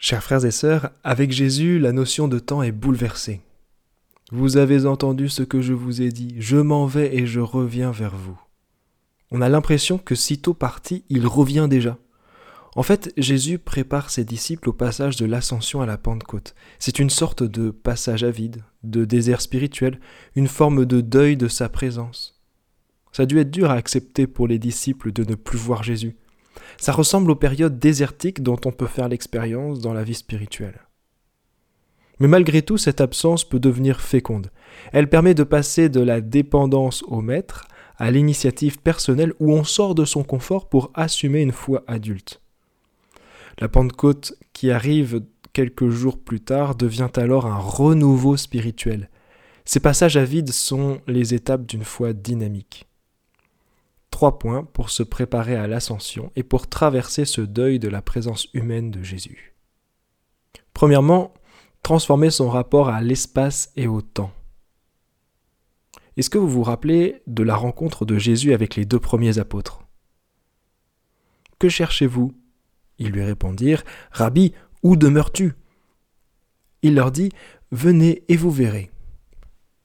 Chers frères et sœurs, avec Jésus, la notion de temps est bouleversée. Vous avez entendu ce que je vous ai dit, je m'en vais et je reviens vers vous. On a l'impression que sitôt parti, il revient déjà. En fait, Jésus prépare ses disciples au passage de l'ascension à la Pentecôte. C'est une sorte de passage à vide, de désert spirituel, une forme de deuil de sa présence. Ça a dû être dur à accepter pour les disciples de ne plus voir Jésus. Ça ressemble aux périodes désertiques dont on peut faire l'expérience dans la vie spirituelle. Mais malgré tout, cette absence peut devenir féconde. Elle permet de passer de la dépendance au maître à l'initiative personnelle où on sort de son confort pour assumer une foi adulte. La Pentecôte qui arrive quelques jours plus tard devient alors un renouveau spirituel. Ces passages à vide sont les étapes d'une foi dynamique. Trois points pour se préparer à l'ascension et pour traverser ce deuil de la présence humaine de Jésus. Premièrement, transformer son rapport à l'espace et au temps. Est-ce que vous vous rappelez de la rencontre de Jésus avec les deux premiers apôtres? Que cherchez-vous? Ils lui répondirent Rabbi, où demeures-tu? Il leur dit Venez et vous verrez.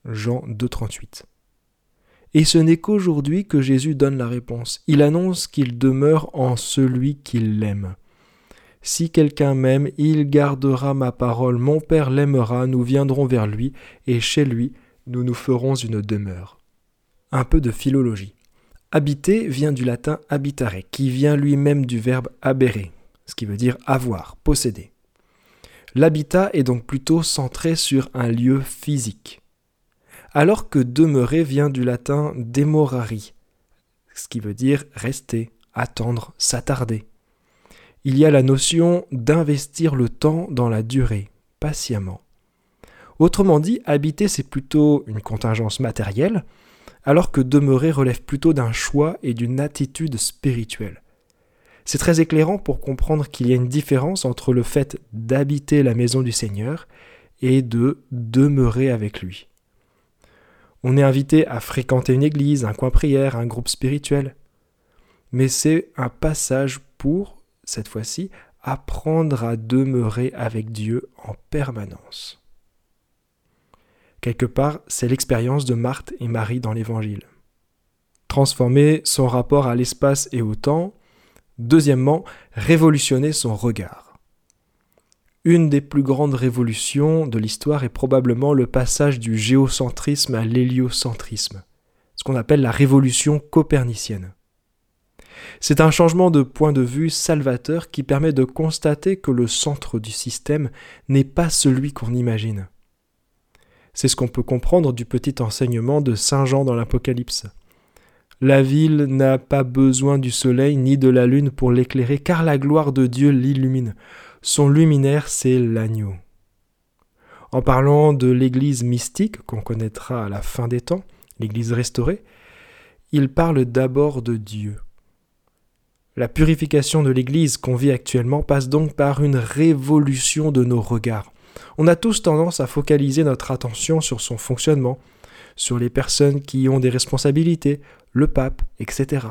Jean 2,38. Et ce n'est qu'aujourd'hui que Jésus donne la réponse. Il annonce qu'il demeure en celui qui l'aime. Si quelqu'un m'aime, il gardera ma parole, mon Père l'aimera, nous viendrons vers lui, et chez lui, nous nous ferons une demeure. Un peu de philologie. Habiter vient du latin habitare, qui vient lui-même du verbe habere, ce qui veut dire avoir, posséder. L'habitat est donc plutôt centré sur un lieu physique alors que demeurer vient du latin demorari, ce qui veut dire rester, attendre, s'attarder. Il y a la notion d'investir le temps dans la durée, patiemment. Autrement dit, habiter c'est plutôt une contingence matérielle, alors que demeurer relève plutôt d'un choix et d'une attitude spirituelle. C'est très éclairant pour comprendre qu'il y a une différence entre le fait d'habiter la maison du Seigneur et de demeurer avec lui. On est invité à fréquenter une église, un coin prière, un groupe spirituel. Mais c'est un passage pour, cette fois-ci, apprendre à demeurer avec Dieu en permanence. Quelque part, c'est l'expérience de Marthe et Marie dans l'Évangile. Transformer son rapport à l'espace et au temps. Deuxièmement, révolutionner son regard. Une des plus grandes révolutions de l'histoire est probablement le passage du géocentrisme à l'héliocentrisme, ce qu'on appelle la révolution copernicienne. C'est un changement de point de vue salvateur qui permet de constater que le centre du système n'est pas celui qu'on imagine. C'est ce qu'on peut comprendre du petit enseignement de Saint Jean dans l'Apocalypse. La ville n'a pas besoin du soleil ni de la lune pour l'éclairer, car la gloire de Dieu l'illumine. Son luminaire, c'est l'agneau. En parlant de l'Église mystique qu'on connaîtra à la fin des temps, l'Église restaurée, il parle d'abord de Dieu. La purification de l'Église qu'on vit actuellement passe donc par une révolution de nos regards. On a tous tendance à focaliser notre attention sur son fonctionnement, sur les personnes qui ont des responsabilités, le pape, etc.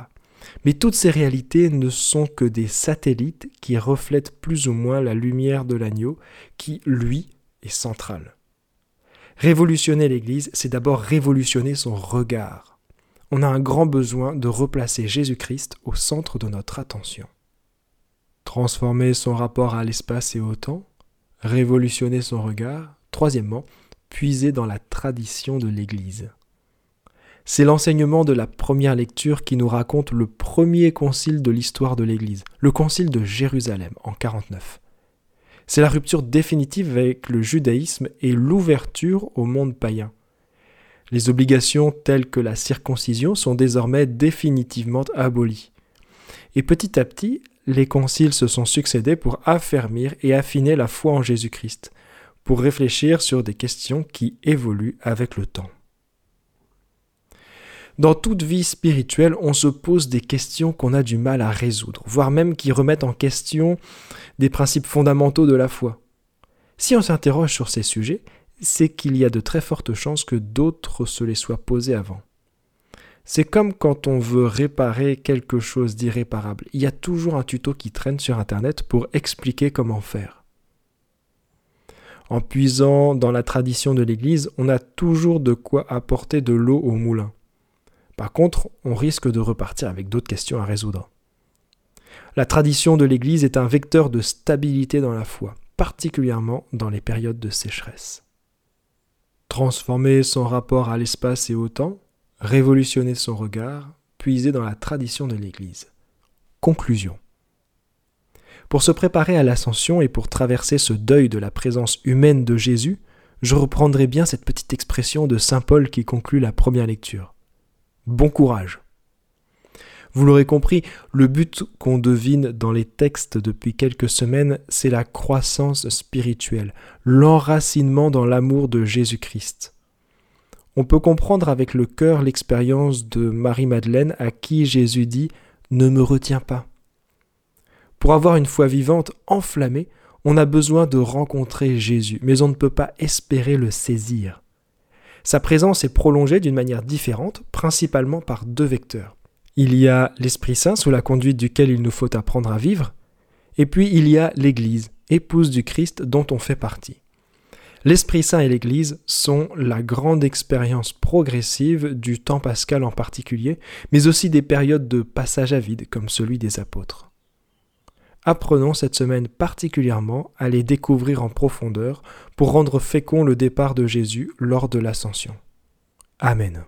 Mais toutes ces réalités ne sont que des satellites qui reflètent plus ou moins la lumière de l'agneau, qui, lui, est central. Révolutionner l'Église, c'est d'abord révolutionner son regard. On a un grand besoin de replacer Jésus-Christ au centre de notre attention. Transformer son rapport à l'espace et au temps, révolutionner son regard, troisièmement, puiser dans la tradition de l'Église. C'est l'enseignement de la première lecture qui nous raconte le premier concile de l'histoire de l'Église, le concile de Jérusalem en 49. C'est la rupture définitive avec le judaïsme et l'ouverture au monde païen. Les obligations telles que la circoncision sont désormais définitivement abolies. Et petit à petit, les conciles se sont succédés pour affermir et affiner la foi en Jésus-Christ, pour réfléchir sur des questions qui évoluent avec le temps. Dans toute vie spirituelle, on se pose des questions qu'on a du mal à résoudre, voire même qui remettent en question des principes fondamentaux de la foi. Si on s'interroge sur ces sujets, c'est qu'il y a de très fortes chances que d'autres se les soient posés avant. C'est comme quand on veut réparer quelque chose d'irréparable. Il y a toujours un tuto qui traîne sur Internet pour expliquer comment faire. En puisant dans la tradition de l'Église, on a toujours de quoi apporter de l'eau au moulin. Par contre, on risque de repartir avec d'autres questions à résoudre. La tradition de l'Église est un vecteur de stabilité dans la foi, particulièrement dans les périodes de sécheresse. Transformer son rapport à l'espace et au temps, révolutionner son regard, puiser dans la tradition de l'Église. Conclusion. Pour se préparer à l'ascension et pour traverser ce deuil de la présence humaine de Jésus, je reprendrai bien cette petite expression de Saint Paul qui conclut la première lecture. Bon courage. Vous l'aurez compris, le but qu'on devine dans les textes depuis quelques semaines, c'est la croissance spirituelle, l'enracinement dans l'amour de Jésus-Christ. On peut comprendre avec le cœur l'expérience de Marie-Madeleine à qui Jésus dit ⁇ Ne me retiens pas ⁇ Pour avoir une foi vivante enflammée, on a besoin de rencontrer Jésus, mais on ne peut pas espérer le saisir. Sa présence est prolongée d'une manière différente, principalement par deux vecteurs. Il y a l'Esprit Saint sous la conduite duquel il nous faut apprendre à vivre, et puis il y a l'Église, épouse du Christ dont on fait partie. L'Esprit Saint et l'Église sont la grande expérience progressive du temps pascal en particulier, mais aussi des périodes de passage à vide comme celui des apôtres. Apprenons cette semaine particulièrement à les découvrir en profondeur pour rendre fécond le départ de Jésus lors de l'ascension. Amen.